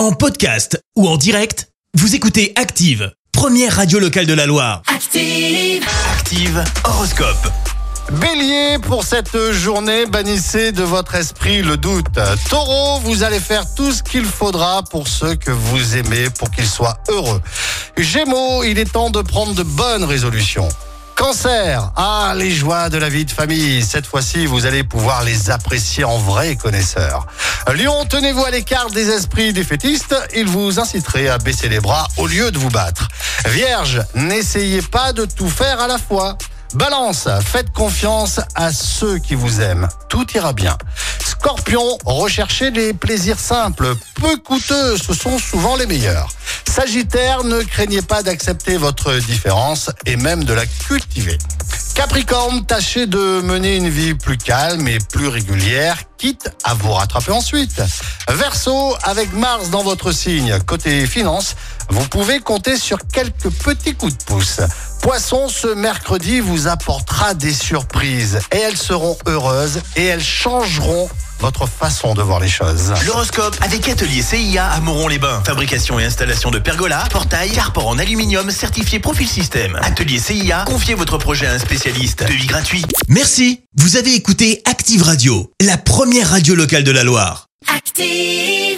En podcast ou en direct, vous écoutez Active, première radio locale de la Loire. Active. Active Horoscope. Bélier, pour cette journée, bannissez de votre esprit le doute. Taureau, vous allez faire tout ce qu'il faudra pour ceux que vous aimez pour qu'ils soient heureux. Gémeaux, il est temps de prendre de bonnes résolutions. Cancer, ah les joies de la vie de famille, cette fois-ci vous allez pouvoir les apprécier en vrai connaisseur. Lion, tenez-vous à l'écart des esprits défaitistes, ils vous inciteraient à baisser les bras au lieu de vous battre. Vierge, n'essayez pas de tout faire à la fois. Balance, faites confiance à ceux qui vous aiment. Tout ira bien. Scorpion, recherchez les plaisirs simples, peu coûteux, ce sont souvent les meilleurs. Sagittaire, ne craignez pas d'accepter votre différence et même de la cultiver. Capricorne, tâchez de mener une vie plus calme et plus régulière, quitte à vous rattraper ensuite. Verseau, avec Mars dans votre signe, côté finance, vous pouvez compter sur quelques petits coups de pouce. Poisson, ce mercredi vous apportera des surprises et elles seront heureuses et elles changeront votre façon de voir les choses. L'horoscope avec Atelier CIA à Moron-les-Bains. Fabrication et installation de pergolas, portails, carport en aluminium certifié Profil Système. Atelier CIA, confiez votre projet à un spécialiste. Devis gratuit. Merci. Vous avez écouté Active Radio, la première radio locale de la Loire. Active.